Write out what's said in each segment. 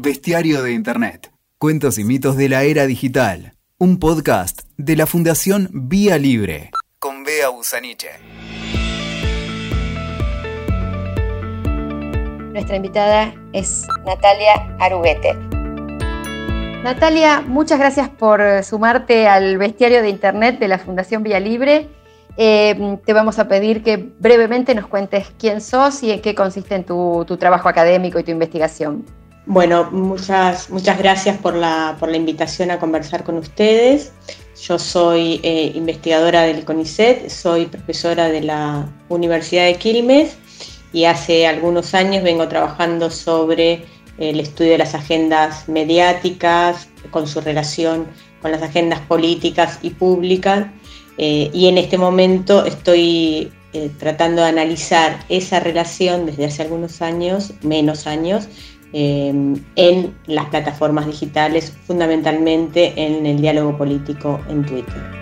Bestiario de Internet. Cuentos y mitos de la era digital. Un podcast de la Fundación Vía Libre. Con Bea Busaniche. Nuestra invitada es Natalia Aruguete. Natalia, muchas gracias por sumarte al bestiario de Internet de la Fundación Vía Libre. Eh, te vamos a pedir que brevemente nos cuentes quién sos y en qué consiste en tu, trabajo académico y tu investigación. Bueno, muchas, muchas gracias por la, invitación a conversar con ustedes. Yo soy eh, investigadora del CONICET, soy profesora de la Universidad de Quilmes y hace algunos años vengo trabajando sobre el estudio de las agendas mediáticas, con su relación con las agendas políticas y públicas. Eh, y en este momento estoy eh, tratando de analizar esa relación desde hace algunos años, menos años, eh, en las plataformas digitales, fundamentalmente en el diálogo político en Twitter.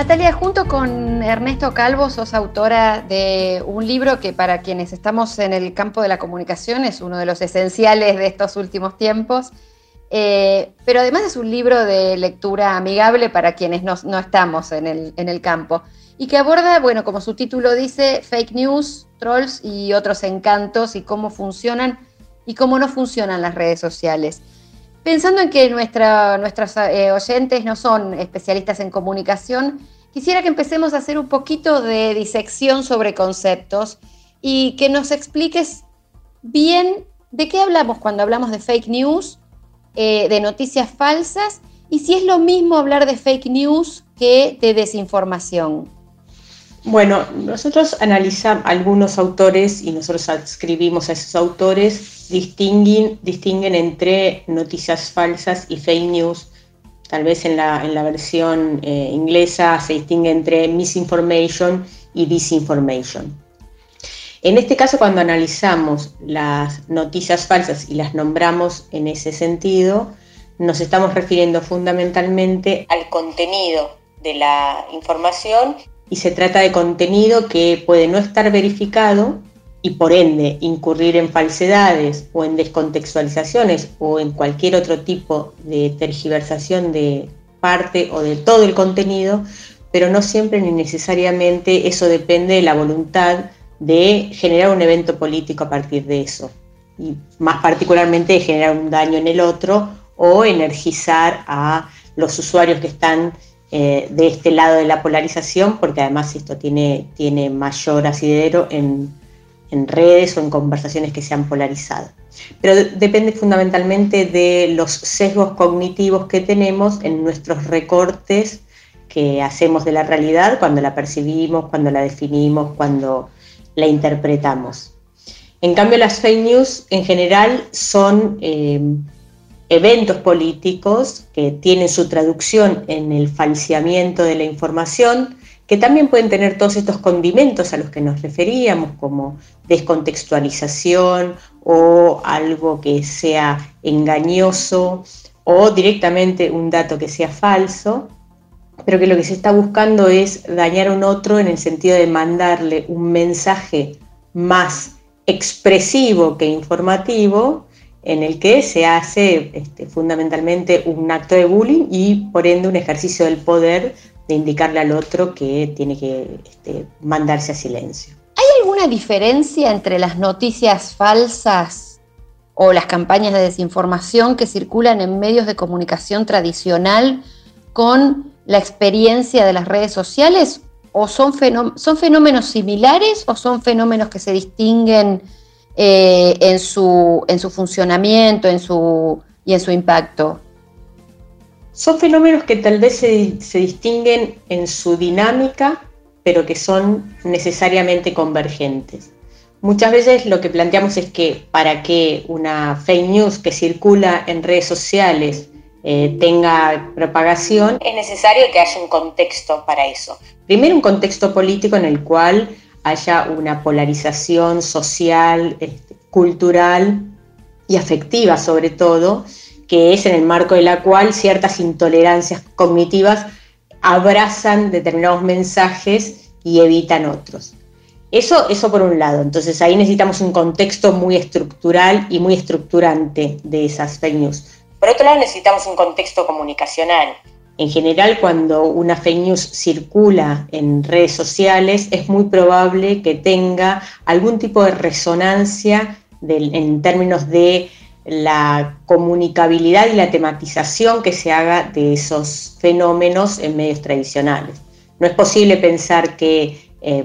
Natalia, junto con Ernesto Calvo, sos autora de un libro que para quienes estamos en el campo de la comunicación es uno de los esenciales de estos últimos tiempos, eh, pero además es un libro de lectura amigable para quienes no, estamos en el, en el, campo y que aborda, bueno, como su título dice, fake news, trolls y otros encantos y cómo funcionan y cómo no funcionan las redes sociales. Pensando en que nuestros eh, oyentes no son especialistas en comunicación, quisiera que empecemos a hacer un poquito de disección sobre conceptos y que nos expliques bien de qué hablamos cuando hablamos de fake news, eh, de noticias falsas, y si es lo mismo hablar de fake news que de desinformación. Bueno, nosotros analizamos algunos autores y nosotros adscribimos a esos autores, distinguen, distinguen entre noticias falsas y fake news. Tal vez en la, en la versión eh, inglesa se distingue entre misinformation y disinformation. En este caso, cuando analizamos las noticias falsas y las nombramos en ese sentido, nos estamos refiriendo fundamentalmente al contenido de la información y se trata de contenido que puede no estar verificado y por ende incurrir en falsedades o en descontextualizaciones o en cualquier otro tipo de tergiversación de parte o de todo el contenido, pero no siempre ni necesariamente eso depende de la voluntad de generar un evento político a partir de eso, y más particularmente de generar un daño en el otro o energizar a los usuarios que están eh, de este lado de la polarización, porque además esto tiene, tiene mayor asidero en, en redes o en conversaciones que se han polarizado. Pero depende fundamentalmente de los sesgos cognitivos que tenemos en nuestros recortes que hacemos de la realidad cuando la percibimos, cuando la definimos, cuando la interpretamos. En cambio, las fake news en general son eh, eventos políticos que tienen su traducción en el falseamiento de la información, que también pueden tener todos estos condimentos a los que nos referíamos, como descontextualización o algo que sea engañoso o directamente un dato que sea falso, pero que lo que se está buscando es dañar a un otro en el sentido de mandarle un mensaje más expresivo que informativo en el que se hace este, fundamentalmente un acto de bullying y por ende un ejercicio del poder de indicarle al otro que tiene que este, mandarse a silencio. ¿Hay alguna diferencia entre las noticias falsas o las campañas de desinformación que circulan en medios de comunicación tradicional con la experiencia de las redes sociales? ¿O son, son fenómenos similares o son fenómenos que se distinguen eh, en, su, en su funcionamiento en su, y en su impacto? Son fenómenos que tal vez se, se distinguen en su dinámica, pero que son necesariamente convergentes. Muchas veces lo que planteamos es que para que una fake news que circula en redes sociales eh, tenga propagación, es necesario que haya un contexto para eso. Primero, un contexto político en el cual haya una polarización social, este, cultural y afectiva sobre todo, que es en el marco de la cual ciertas intolerancias cognitivas abrazan determinados mensajes y evitan otros. Eso, eso por un lado. Entonces ahí necesitamos un contexto muy estructural y muy estructurante de esas fake news. Por otro lado, necesitamos un contexto comunicacional. En general, cuando una fake news circula en redes sociales, es muy probable que tenga algún tipo de resonancia en términos de la comunicabilidad y la tematización que se haga de esos fenómenos en medios tradicionales. No es posible pensar que eh,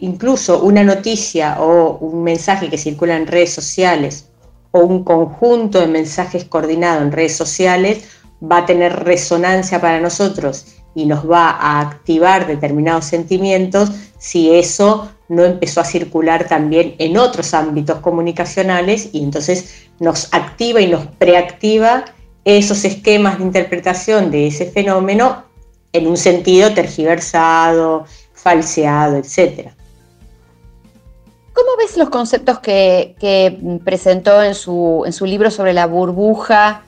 incluso una noticia o un mensaje que circula en redes sociales o un conjunto de mensajes coordinados en redes sociales va a tener resonancia para nosotros y nos va a activar determinados sentimientos si eso no empezó a circular también en otros ámbitos comunicacionales y entonces nos activa y nos preactiva esos esquemas de interpretación de ese fenómeno en un sentido tergiversado, falseado, etc. ¿Cómo ves los conceptos que, presentó en su, libro sobre la burbuja,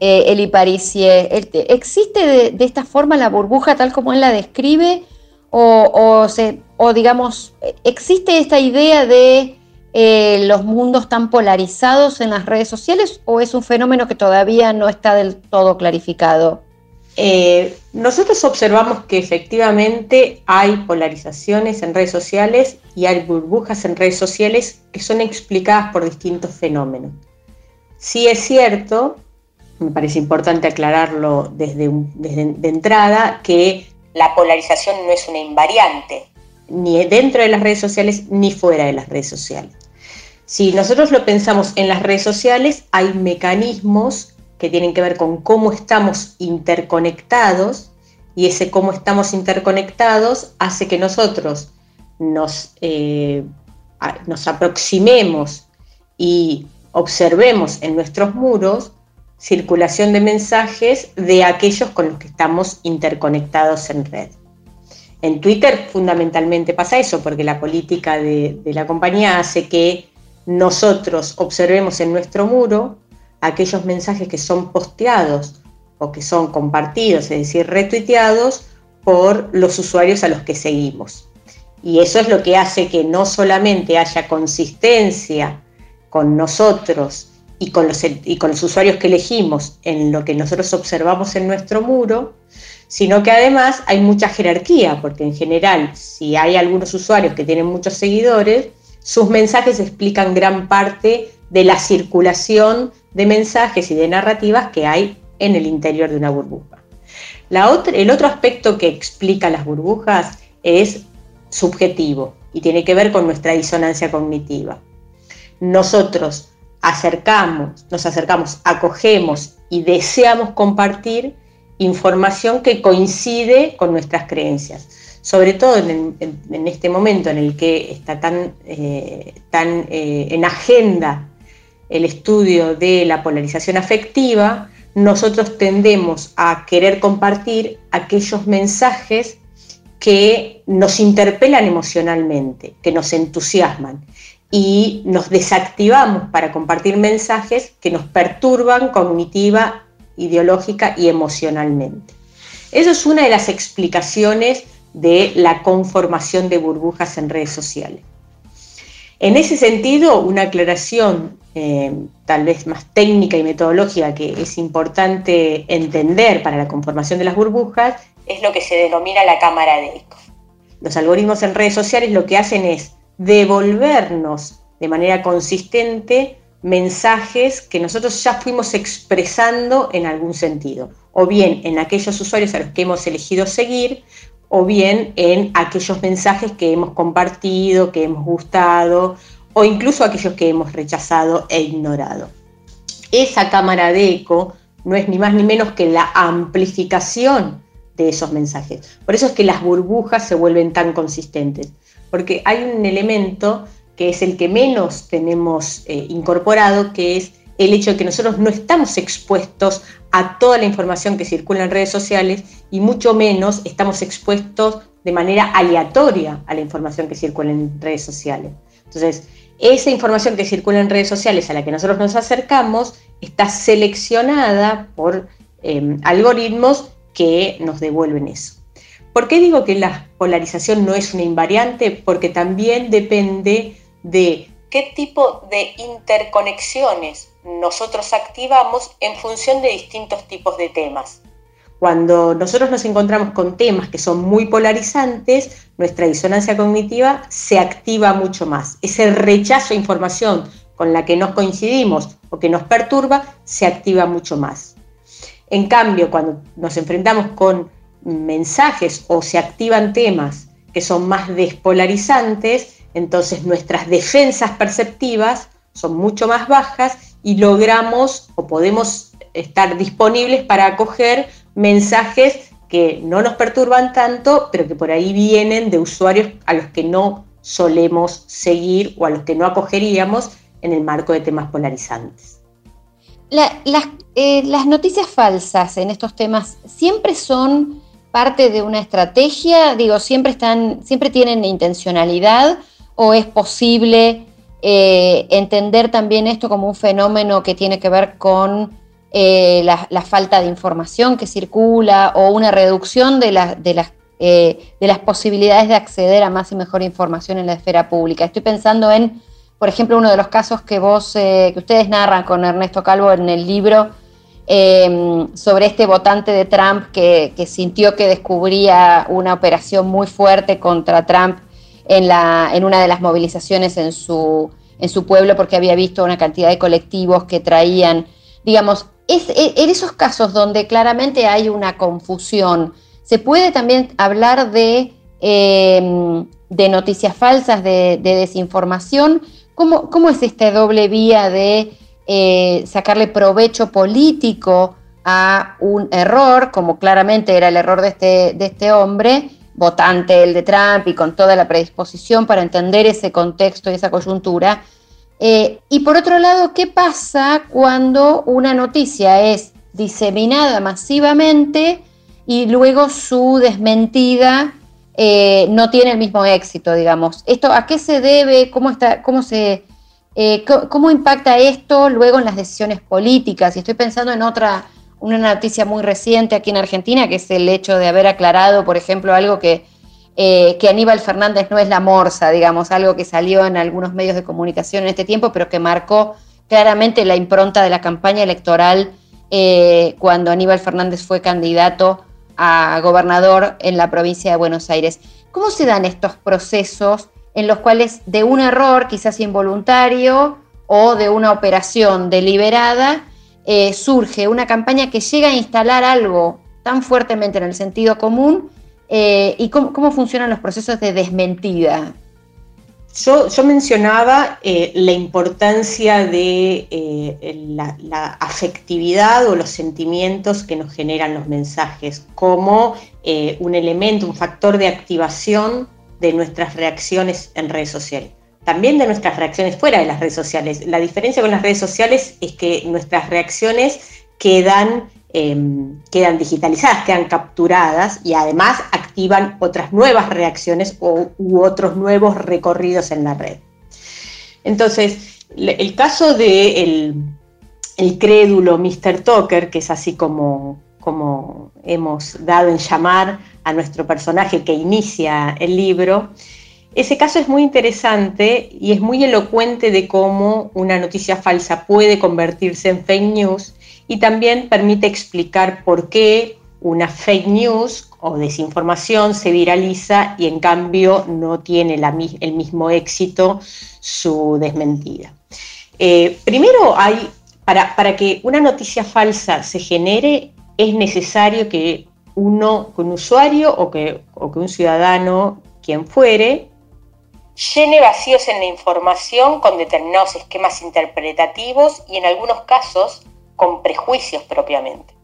eh, Eli Parisie? ¿Existe de, esta forma la burbuja tal como él la describe? ¿O, se, o digamos, existe esta idea de eh, los mundos tan polarizados en las redes sociales o es un fenómeno que todavía no está del todo clarificado? Eh, nosotros observamos que efectivamente hay polarizaciones en redes sociales y hay burbujas en redes sociales que son explicadas por distintos fenómenos. Sí es cierto, me parece importante aclararlo desde, de entrada, que la polarización no es una invariante, ni dentro de las redes sociales ni fuera de las redes sociales. Si nosotros lo pensamos en las redes sociales, hay mecanismos que tienen que ver con cómo estamos interconectados y ese cómo estamos interconectados hace que nosotros nos, eh, nos aproximemos y observemos en nuestros muros circulación de mensajes de aquellos con los que estamos interconectados en red. En Twitter fundamentalmente pasa eso, porque la política de, de la compañía hace que nosotros observemos en nuestro muro aquellos mensajes que son posteados o que son compartidos, es decir, retuiteados por los usuarios a los que seguimos. Y eso es lo que hace que no solamente haya consistencia con nosotros y con los, y con los usuarios que elegimos en lo que nosotros observamos en nuestro muro, sino que además hay mucha jerarquía, porque en general, si hay algunos usuarios que tienen muchos seguidores, sus mensajes explican gran parte de la circulación de mensajes y de narrativas que hay en el interior de una burbuja. El otro aspecto que explica las burbujas es subjetivo y tiene que ver con nuestra disonancia cognitiva. Nosotros acercamos, nos acercamos, acogemos y deseamos compartir información que coincide con nuestras creencias. Sobre todo en, este momento en el que está tan, eh, eh, en agenda el estudio de la polarización afectiva, nosotros tendemos a querer compartir aquellos mensajes que nos interpelan emocionalmente, que nos entusiasman y nos desactivamos para compartir mensajes que nos perturban cognitiva, ideológica y emocionalmente. Eso es una de las explicaciones de la conformación de burbujas en redes sociales. En ese sentido, una aclaración eh, tal vez más técnica y metodológica que es importante entender para la conformación de las burbujas es lo que se denomina la cámara de eco. Los algoritmos en redes sociales lo que hacen es devolvernos de manera consistente mensajes que nosotros ya fuimos expresando en algún sentido, o bien en aquellos usuarios a los que hemos elegido seguir, o bien en aquellos mensajes que hemos compartido, que hemos gustado, o incluso aquellos que hemos rechazado e ignorado. Esa cámara de eco no es ni más ni menos que la amplificación de esos mensajes. Por eso es que las burbujas se vuelven tan consistentes, porque hay un elemento que es el que menos tenemos eh, incorporado, que es el hecho de que nosotros no estamos expuestos a toda la información que circula en redes sociales y mucho menos estamos expuestos de manera aleatoria a la información que circula en redes sociales. Entonces, esa información que circula en redes sociales a la que nosotros nos acercamos está seleccionada por em, algoritmos que nos devuelven eso. ¿Por qué digo que la polarización no es una invariante? Porque también depende de qué tipo de interconexiones nosotros activamos en función de distintos tipos de temas. Cuando nosotros nos encontramos con temas que son muy polarizantes, nuestra disonancia cognitiva se activa mucho más. Ese rechazo a información con la que no coincidimos o que nos perturba se activa mucho más. En cambio, cuando nos enfrentamos con mensajes o se activan temas que son más despolarizantes, entonces nuestras defensas perceptivas son mucho más bajas y logramos o podemos estar disponibles para acoger mensajes que no nos perturban tanto, pero que por ahí vienen de usuarios a los que no solemos seguir o a los que no acogeríamos en el marco de temas polarizantes. Eh, las, noticias falsas en estos temas siempre son parte de una estrategia, digo, siempre están, siempre tienen intencionalidad o es posible eh, entender también esto como un fenómeno que tiene que ver con eh, la, falta de información que circula o una reducción de, de, las, eh, de las posibilidades de acceder a más y mejor información en la esfera pública. Estoy pensando en, por ejemplo, uno de los casos que vos, que ustedes narran con Ernesto Calvo en el libro em, sobre este votante de Trump que, sintió que descubría una operación muy fuerte contra Trump en, una de las movilizaciones en su, en su pueblo porque había visto una cantidad de colectivos que traían digamos, e, en esos casos donde claramente hay una confusión, se puede también hablar de, em, noticias falsas, de, desinformación. ¿Cómo, ¿Cómo, es esta doble vía de eh, sacarle provecho político a un error, como claramente era el error de este, de este hombre, votante el de Trump y con toda la predisposición para entender ese contexto y esa coyuntura? Eh, y por otro lado, ¿qué pasa cuando una noticia es diseminada masivamente y luego su desmentida eh, no tiene el mismo éxito, digamos? ¿Esto a qué se debe? ¿Cómo, está, cómo, se, eh, cómo impacta esto luego en las decisiones políticas? Y estoy pensando en otra, una noticia muy reciente aquí en Argentina, que es el hecho de haber aclarado, por ejemplo, algo que eh, que Aníbal Fernández no es la morsa, digamos, algo que salió en algunos medios de comunicación en este tiempo, pero que marcó claramente la impronta de la campaña electoral eh, cuando Aníbal Fernández fue candidato a gobernador en la provincia de Buenos Aires. ¿Cómo se dan estos procesos en los cuales de un error, quizás involuntario, o de una operación deliberada, eh, surge una campaña que llega a instalar algo tan fuertemente en el sentido común eh, y cómo, funcionan los procesos de desmentida. Yo, mencionaba eh, la importancia de eh, la, afectividad o los sentimientos que nos generan los mensajes como un elemento, un factor de activación de nuestras reacciones en redes sociales. También de nuestras reacciones fuera de las redes sociales. La diferencia con las redes sociales es que nuestras reacciones quedan Em, quedan digitalizadas, quedan capturadas y además activan otras nuevas reacciones o, u otros nuevos recorridos en la red. Entonces, el caso de el crédulo Mr. Tucker, que es así como, como hemos dado en llamar a nuestro personaje que inicia el libro, ese caso es muy interesante y es muy elocuente de cómo una noticia falsa puede convertirse en fake news y también permite explicar por qué una fake news o desinformación se viraliza y en cambio no tiene el mismo éxito su desmentida. Eh, primero, para, que una noticia falsa se genere, es necesario que uno, un usuario o que un ciudadano, quien fuere, llene vacíos en la información con determinados esquemas interpretativos y en algunos casos con prejuicios propiamente.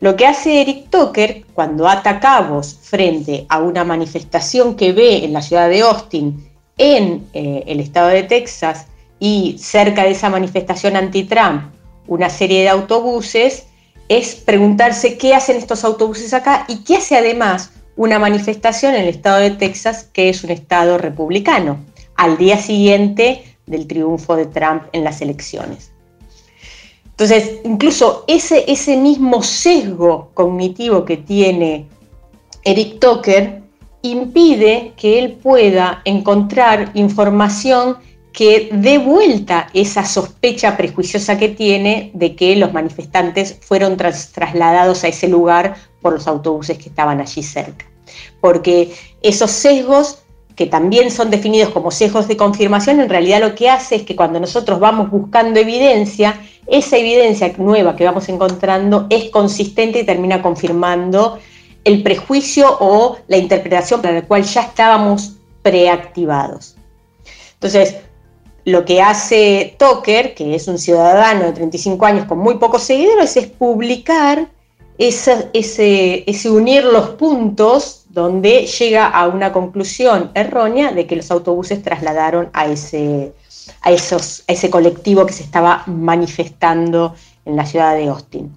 Lo que hace Eric Tucker cuando ata cabos frente a una manifestación que ve en la ciudad de Austin, en eh, el estado de Texas, y cerca de esa manifestación anti-Trump, una serie de autobuses, es preguntarse qué hacen estos autobuses acá y qué hace además una manifestación en el estado de Texas, que es un estado republicano, al día siguiente del triunfo de Trump en las elecciones. Entonces, incluso ese, ese mismo sesgo cognitivo que tiene Eric Tucker impide que él pueda encontrar información que dé vuelta esa sospecha prejuiciosa que tiene de que los manifestantes fueron trasladados a ese lugar por los autobuses que estaban allí cerca. Porque esos sesgos, que también son definidos como sesgos de confirmación, en realidad lo que hace es que cuando nosotros vamos buscando evidencia, esa evidencia nueva que vamos encontrando es consistente y termina confirmando el prejuicio o la interpretación para la cual ya estábamos preactivados. Entonces, lo que hace Tucker, que es un ciudadano de 35 años con muy pocos seguidores, es publicar ese, ese, unir los puntos donde llega a una conclusión errónea de que los autobuses trasladaron a ese, a, esos, a ese colectivo que se estaba manifestando en la ciudad de Austin.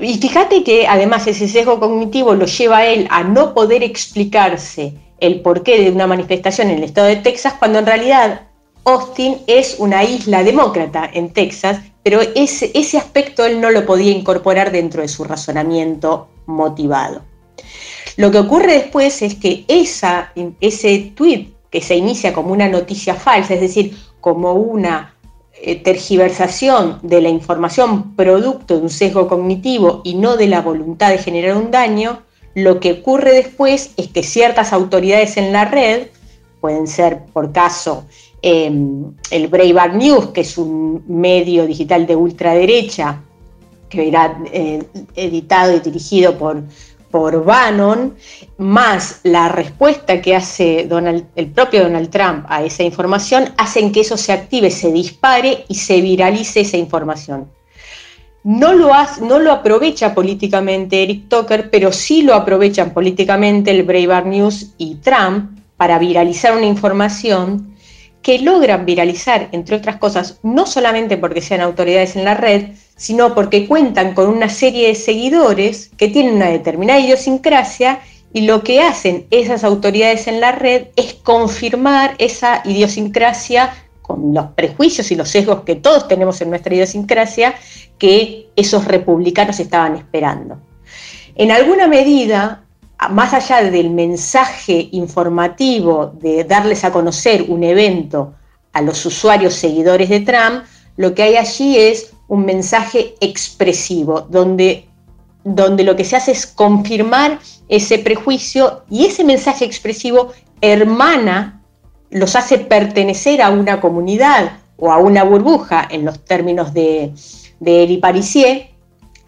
Y fíjate que además ese sesgo cognitivo lo lleva a él a no poder explicarse el porqué de una manifestación en el estado de Texas, cuando en realidad Austin es una isla demócrata en Texas, pero ese, ese aspecto él no lo podía incorporar dentro de su razonamiento motivado. Lo que ocurre después es que ese tweet que se inicia como una noticia falsa, es decir, como una eh, tergiversación de la información producto de un sesgo cognitivo y no de la voluntad de generar un daño, lo que ocurre después es que ciertas autoridades en la red, pueden ser por caso Em, el Breitbart News, que es un medio digital de ultraderecha, que era eh, editado y dirigido por, por Bannon, más la respuesta que hace el propio Donald Trump a esa información, hacen que eso se active, se dispare y se viralice esa información. No lo, no lo aprovecha políticamente Eric Tucker, pero sí lo aprovechan políticamente el Breitbart News y Trump para viralizar una información que logran viralizar, entre otras cosas, no solamente porque sean autoridades en la red, sino porque cuentan con una serie de seguidores que tienen una determinada idiosincrasia y lo que hacen esas autoridades en la red es confirmar esa idiosincrasia con los prejuicios y los sesgos que todos tenemos en nuestra idiosincrasia que esos republicanos estaban esperando. En alguna medida, más allá del mensaje informativo de darles a conocer un evento a los usuarios seguidores de Trump, lo que hay allí es un mensaje expresivo, donde, donde lo que se hace es confirmar ese prejuicio y ese mensaje expresivo hermana, los hace pertenecer a una comunidad o a una burbuja, en los términos de, de Eli Parisier,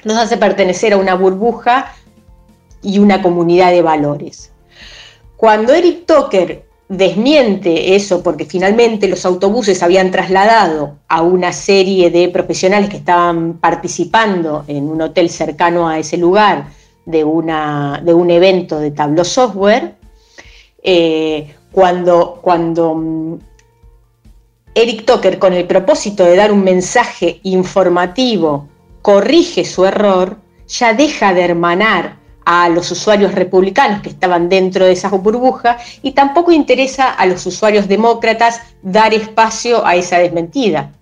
los hace pertenecer a una burbuja y una comunidad de valores. Cuando Eric Tucker desmiente eso porque finalmente los autobuses habían trasladado a una serie de profesionales que estaban participando en un hotel cercano a ese lugar de, una, de un evento de Tableau Software, eh, cuando, cuando mm, Eric Tucker, con el propósito de dar un mensaje informativo, corrige su error, ya deja de hermanar a los usuarios republicanos que estaban dentro de esa burbuja y tampoco interesa a los usuarios demócratas dar espacio a esa desmentida.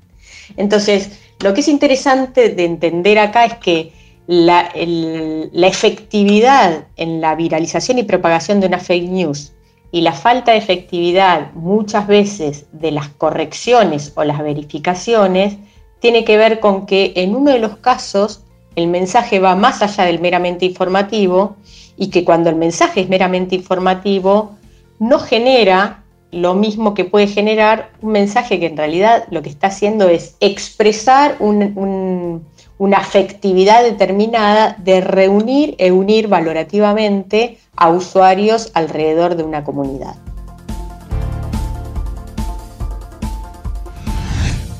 Entonces, lo que es interesante de entender acá es que la, la efectividad en la viralización y propagación de una fake news y la falta de efectividad muchas veces de las correcciones o las verificaciones tiene que ver con que en uno de los casos el mensaje va más allá del meramente informativo y que cuando el mensaje es meramente informativo no genera lo mismo que puede generar un mensaje que en realidad lo que está haciendo es expresar una afectividad determinada de reunir e unir valorativamente a usuarios alrededor de una comunidad.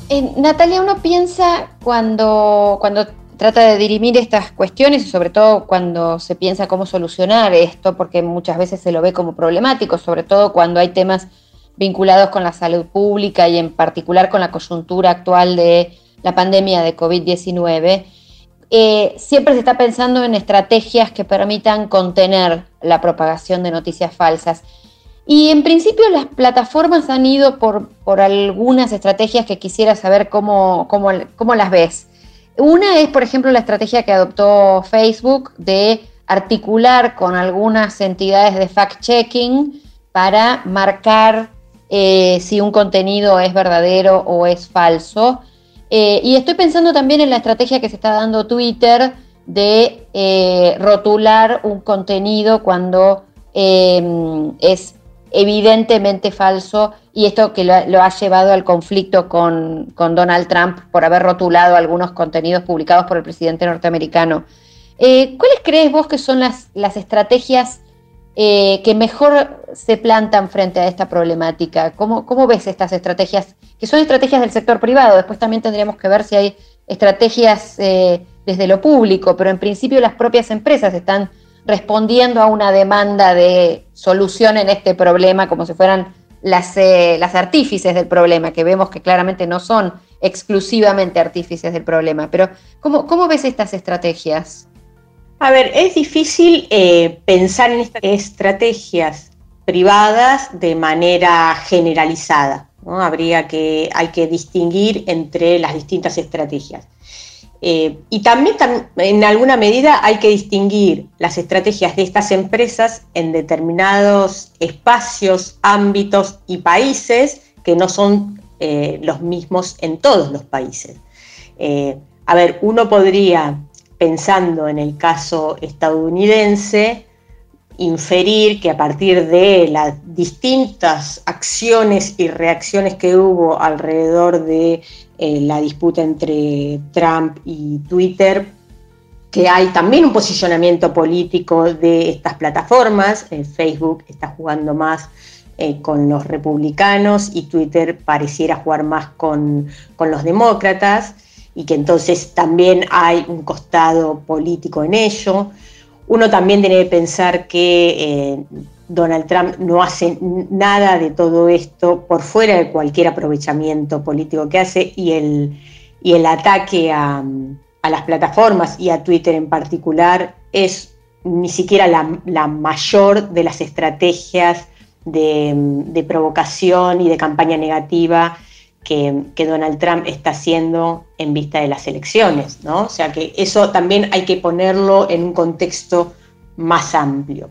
Eh, Natalia, uno piensa cuando, cuando trata de dirimir estas cuestiones y sobre todo cuando se piensa cómo solucionar esto, porque muchas veces se lo ve como problemático, sobre todo cuando hay temas vinculados con la salud pública y en particular con la coyuntura actual de la pandemia de COVID-19. Eh, siempre se está pensando en estrategias que permitan contener la propagación de noticias falsas. Y en principio las plataformas han ido por, por algunas estrategias que quisiera saber cómo, cómo, las ves. Una es, por ejemplo, la estrategia que adoptó Facebook de articular con algunas entidades de fact-checking para marcar eh, si un contenido es verdadero o es falso. Eh, y estoy pensando también en la estrategia que se está dando Twitter de eh, rotular un contenido cuando es evidentemente falso y esto que lo, ha llevado al conflicto con, Donald Trump por haber rotulado algunos contenidos publicados por el presidente norteamericano. ¿Cuáles crees vos que son las, las estrategias eh, que mejor se plantan frente a esta problemática? ¿Cómo, ¿Cómo, ves estas estrategias, que son estrategias del sector privado? Después también tendríamos que ver si hay estrategias eh, desde lo público, pero en principio las propias empresas están respondiendo a una demanda de solución en este problema como si fueran las, eh, las artífices del problema, que vemos que claramente no son exclusivamente artífices del problema. Pero ¿cómo, cómo ves estas estrategias? A ver, es difícil eh, pensar en estas estrategias privadas de manera generalizada. ¿no? Habría que, hay que distinguir entre las distintas estrategias. Eh, y también en alguna medida hay que distinguir las estrategias de estas empresas en determinados espacios, ámbitos y países que no son eh, los mismos en todos los países. a ver, uno podría pensando en el caso estadounidense, inferir que a partir de las distintas acciones y reacciones que hubo alrededor de eh, la disputa entre Trump y Twitter, que hay también un posicionamiento político de estas plataformas. Eh, Facebook está jugando más eh, con los republicanos y Twitter pareciera jugar más con, con los demócratas y que entonces también hay un costado político en ello. Uno también tiene que pensar que eh, Donald Trump no hace nada de todo esto por fuera de cualquier aprovechamiento político que hace y el, y el ataque a, las plataformas y a Twitter en particular es ni siquiera la, mayor de las estrategias de, de provocación y de campaña negativa que, Donald Trump está haciendo en vista de las elecciones, ¿no? O sea que eso también hay que ponerlo en un contexto más amplio.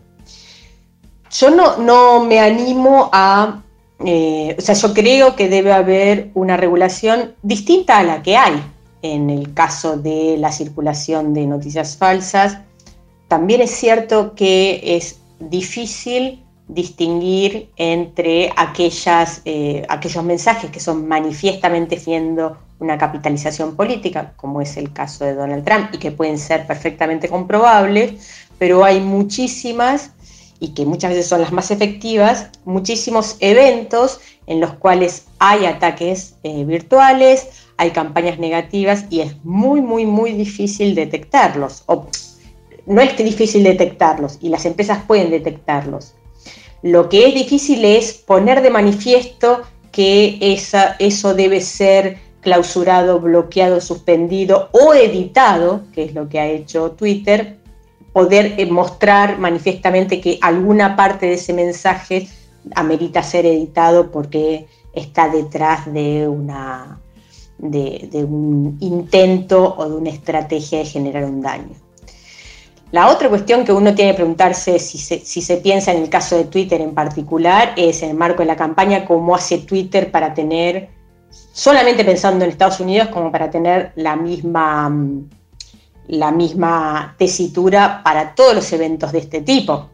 Yo no, no me animo a, eh, o sea, yo creo que debe haber una regulación distinta a la que hay en el caso de la circulación de noticias falsas. También es cierto que es difícil distinguir entre aquellas, eh, aquellos mensajes que son manifiestamente siendo una capitalización política, como es el caso de Donald Trump, y que pueden ser perfectamente comprobables, pero hay muchísimas, y que muchas veces son las más efectivas, muchísimos eventos en los cuales hay ataques eh, virtuales, hay campañas negativas y es muy, muy, muy difícil detectarlos. O, no es difícil detectarlos, y las empresas pueden detectarlos lo que es difícil es poner de manifiesto que eso debe ser clausurado, bloqueado, suspendido o editado, que es lo que ha hecho Twitter, poder eh, mostrar manifiestamente que alguna parte de ese mensaje amerita ser editado porque está detrás de, una, de un intento o de una estrategia de generar un daño. La otra cuestión que uno tiene que preguntarse si se, piensa en el caso de Twitter en particular es en el marco de la campaña cómo hace Twitter para tener, solamente pensando en Estados Unidos, como para tener la misma, la misma tesitura para todos los eventos de este tipo.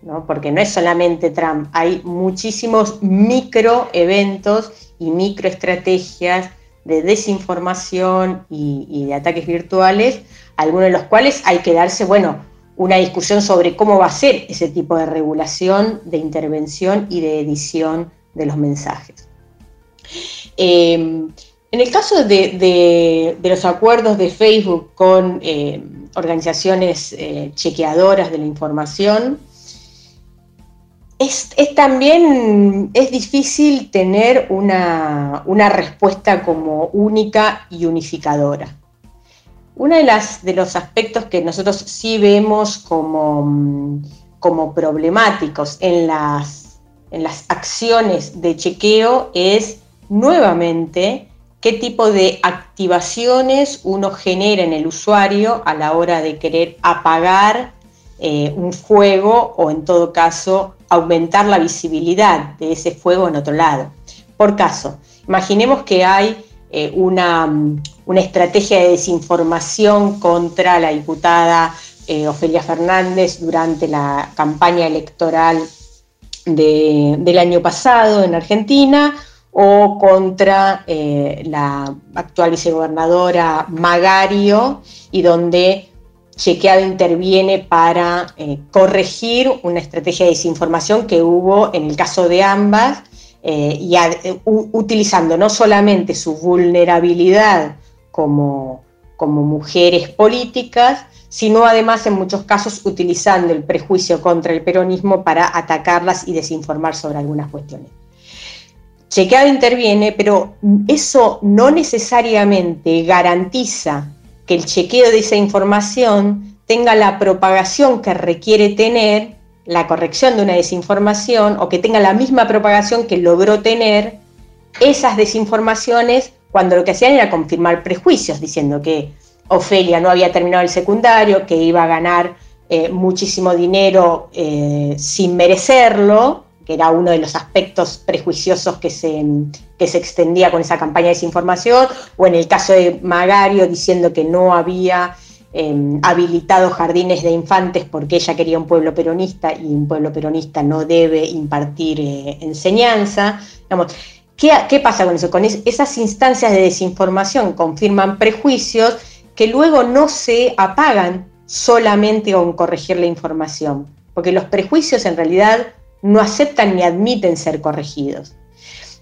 ¿no? Porque no es solamente Trump, hay muchísimos micro eventos y microestrategias de desinformación y de ataques virtuales algunos de los cuales hay que darse, bueno, una discusión sobre cómo va a ser ese tipo de regulación, de intervención y de edición de los mensajes. Em, en el caso de, los acuerdos de Facebook con em, organizaciones eh, chequeadoras de la información, es, también es difícil tener una, una respuesta como única y unificadora. Uno de, los aspectos que nosotros sí vemos como, como problemáticos en las, acciones de chequeo es nuevamente qué tipo de activaciones uno genera en el usuario a la hora de querer apagar eh, un fuego o en todo caso aumentar la visibilidad de ese fuego en otro lado. Por caso, imaginemos que hay eh, una, una, estrategia de desinformación contra la diputada eh, Ofelia Fernández durante la campaña electoral del año pasado en Argentina o contra eh, la actual vicegobernadora Magario y donde Chequeado interviene para eh, corregir una estrategia de desinformación que hubo en el caso de ambas eh, y utilizando no solamente su vulnerabilidad como, como mujeres políticas, sino además en muchos casos utilizando el prejuicio contra el peronismo para atacarlas y desinformar sobre algunas cuestiones. Chequeado interviene, pero eso no necesariamente garantiza que el chequeo de esa información tenga la propagación que requiere tener la corrección de una desinformación o que tenga la misma propagación que logró tener esas desinformaciones cuando lo que hacían era confirmar prejuicios, diciendo que Ofelia no había terminado el secundario, que iba a ganar eh, muchísimo dinero eh, sin merecerlo, que era uno de los aspectos prejuiciosos que se, que se extendía con esa campaña de desinformación, o en el caso de Magario diciendo que no había em, habilitado jardines de infantes porque ella quería un pueblo peronista y un pueblo peronista no debe impartir eh, enseñanza. ¿Qué, ¿qué, pasa con eso? Con esas instancias de desinformación confirman prejuicios que luego no se apagan solamente con corregir la información, porque los prejuicios en realidad no aceptan ni admiten ser corregidos.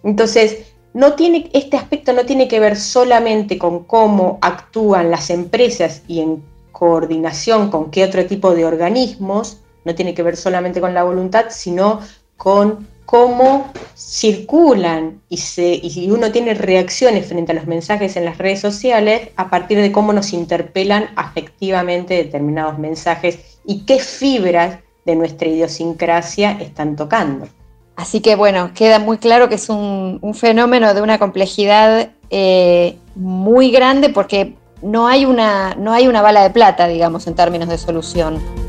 Entonces, no tiene, este aspecto no tiene que ver solamente con cómo actúan las empresas y en coordinación con qué otro tipo de organismos, no tiene que ver solamente con la voluntad, sino con cómo circulan y, se, uno tiene reacciones frente a los mensajes en las redes sociales a partir de cómo nos interpelan afectivamente determinados mensajes y qué fibras de nuestra idiosincrasia están tocando. Así que bueno, queda muy claro que es un, fenómeno de una complejidad eh, muy grande porque no hay, una, no hay una bala de plata, digamos, en términos de solución.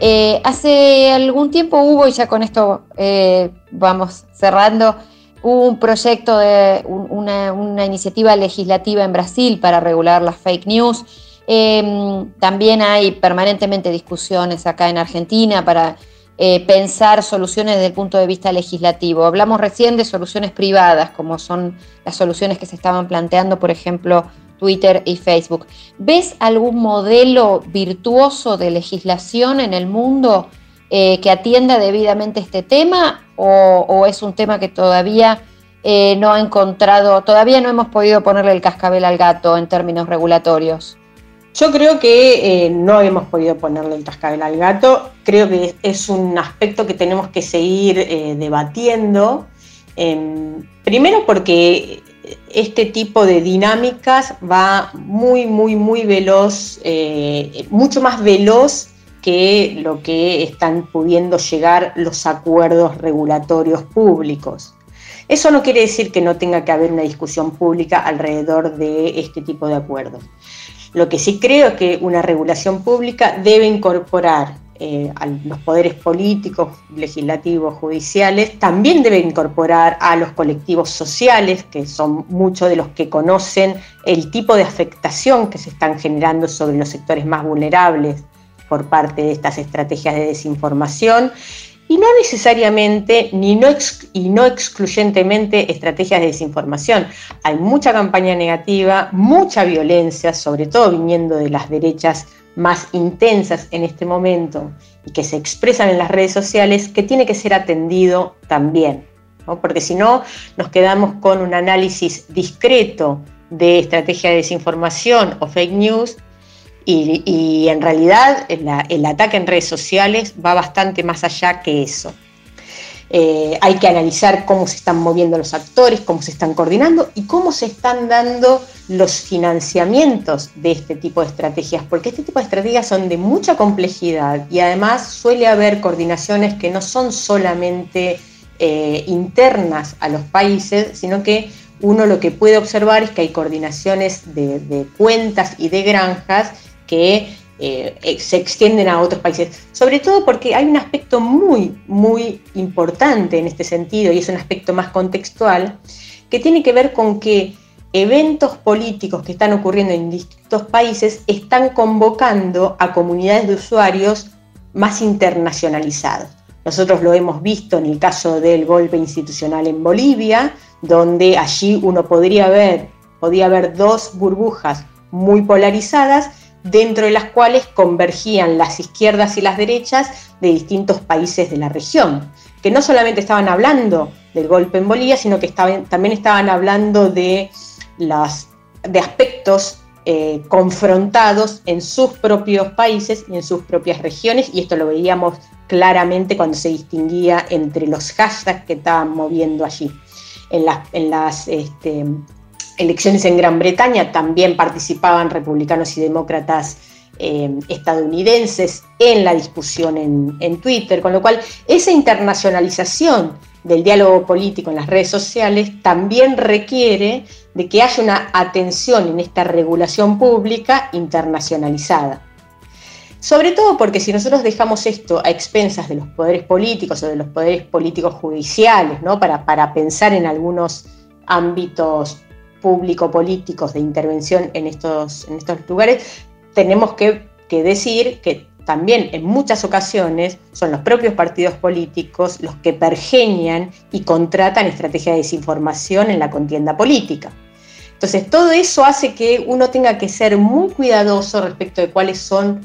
Eh, hace algún tiempo hubo, y ya con esto eh, vamos cerrando, un proyecto de una, iniciativa legislativa en Brasil para regular las fake news. Em, también hay permanentemente discusiones acá en Argentina para eh, pensar soluciones desde el punto de vista legislativo. Hablamos recién de soluciones privadas, como son las soluciones que se estaban planteando, por ejemplo, Twitter y Facebook. ¿Ves algún modelo virtuoso de legislación en el mundo eh, que atienda debidamente este tema o, es un tema que todavía eh, no ha encontrado, todavía no hemos podido ponerle el cascabel al gato en términos regulatorios? Yo creo que eh, no hemos podido ponerle el cascabel al gato, creo que es un aspecto que tenemos que seguir debatiendo. Em, primero porque este tipo de dinámicas va muy, muy, muy veloz, eh, mucho más veloz que lo que están pudiendo llegar los acuerdos regulatorios públicos. Eso no quiere decir que no tenga que haber una discusión pública alrededor de este tipo de acuerdos. Lo que sí creo es que una regulación pública debe incorporar eh, a los poderes políticos, legislativos, judiciales, también debe incorporar a los colectivos sociales, que son muchos de los que conocen el tipo de afectación que se están generando sobre los sectores más vulnerables por parte de estas estrategias de desinformación. Y no necesariamente, ni no y no excluyentemente estrategias de desinformación. Hay mucha campaña negativa, mucha violencia, sobre todo viniendo de las derechas más intensas en este momento y que se expresan en las redes sociales, que tiene que ser atendido también, porque si no nos quedamos con un análisis discreto de estrategia de desinformación o fake news y, en realidad el ataque en redes sociales va bastante más allá que eso. Eh, hay que analizar cómo se están moviendo los actores, cómo se están coordinando y cómo se están dando los financiamientos de este tipo de estrategias, porque este tipo de estrategias son de mucha complejidad y además suele haber coordinaciones que no son solamente eh, internas a los países, sino que uno lo que puede observar es que hay coordinaciones de cuentas y de granjas que eh, se extienden a otros países, sobre todo porque hay un aspecto muy, muy importante en este sentido, y es un aspecto más contextual, que tiene que ver con que eventos políticos que están ocurriendo en distintos países están convocando a comunidades de usuarios más internacionalizados. Nosotros lo hemos visto en el caso del golpe institucional en Bolivia, donde allí uno podría ver, podía ver dos burbujas muy polarizadas dentro de las cuales convergían las izquierdas y las derechas de distintos países de la región, que no solamente estaban hablando del golpe en Bolivia, sino que también estaban hablando de, aspectos eh, confrontados en sus propios países y en sus propias regiones, y esto lo veíamos claramente cuando se distinguía entre los hashtags que estaban moviendo allí. En las, en las este, elecciones en Gran Bretaña también participaban republicanos y demócratas eh, estadounidenses en la discusión en, Twitter, con lo cual esa internacionalización del diálogo político en las redes sociales también requiere de que haya una atención en esta regulación pública internacionalizada. Sobre todo porque si nosotros dejamos esto a expensas de los poderes políticos o de los poderes políticos judiciales, ¿no? para, para pensar en algunos ámbitos público-políticos de intervención en estos, en estos lugares, tenemos que, decir que también en muchas ocasiones son los propios partidos políticos los que pergeñan y contratan estrategias de desinformación en la contienda política. Entonces, todo eso hace que uno tenga que ser muy cuidadoso respecto de cuáles son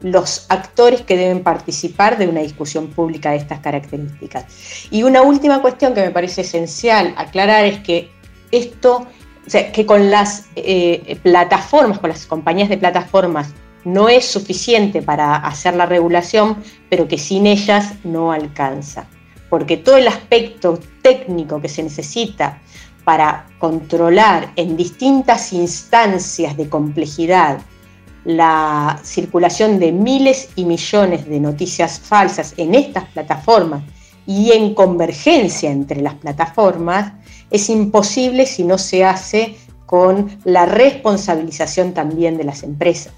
los actores que deben participar de una discusión pública de estas características. Y una última cuestión que me parece esencial aclarar es que esto o sea, que con las eh, plataformas, con las compañías de plataformas, no es suficiente para hacer la regulación, pero que sin ellas no alcanza. Porque todo el aspecto técnico que se necesita para controlar en distintas instancias de complejidad la circulación de miles y millones de noticias falsas en estas plataformas y en convergencia entre las plataformas, es imposible si no se hace con la responsabilización también de las empresas.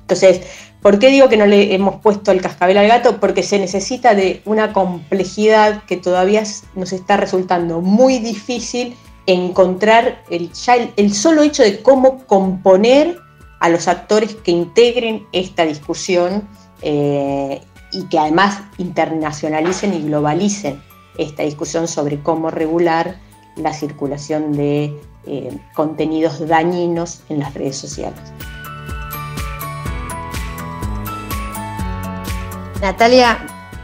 Entonces, ¿por qué digo que no le hemos puesto el cascabel al gato? Porque se necesita de una complejidad que todavía nos está resultando muy difícil encontrar el, el, solo hecho de cómo componer a los actores que integren esta discusión eh, y que además internacionalicen y globalicen esta discusión sobre cómo regular la circulación de eh, contenidos dañinos en las redes sociales. Natalia,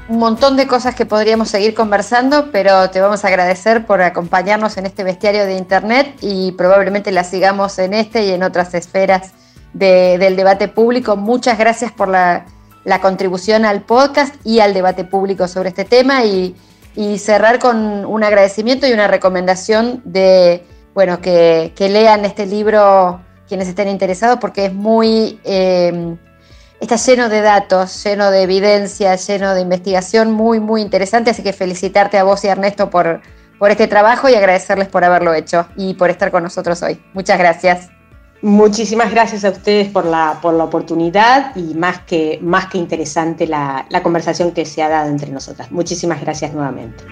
un montón de cosas que podríamos seguir conversando, pero te vamos a agradecer por acompañarnos en este bestiario de Internet y probablemente la sigamos en este y en otras esferas del debate público. Muchas gracias por la la contribución al podcast y al debate público sobre este tema y, cerrar con un agradecimiento y una recomendación de, bueno, que, lean este libro quienes estén interesados porque es muy, em, está lleno de datos, lleno de evidencia, lleno de investigación muy, muy interesante, así que felicitarte a vos y a Ernesto por, por este trabajo y agradecerles por haberlo hecho y por estar con nosotros hoy. Muchas gracias. Muchísimas gracias a ustedes por la, por la oportunidad y más que, más que interesante la, la conversación que se ha dado entre nosotras. Muchísimas gracias nuevamente.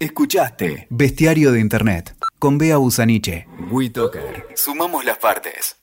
Escuchaste Bestiario de Internet con Bea Busaniche. WeToker. Sumamos las partes.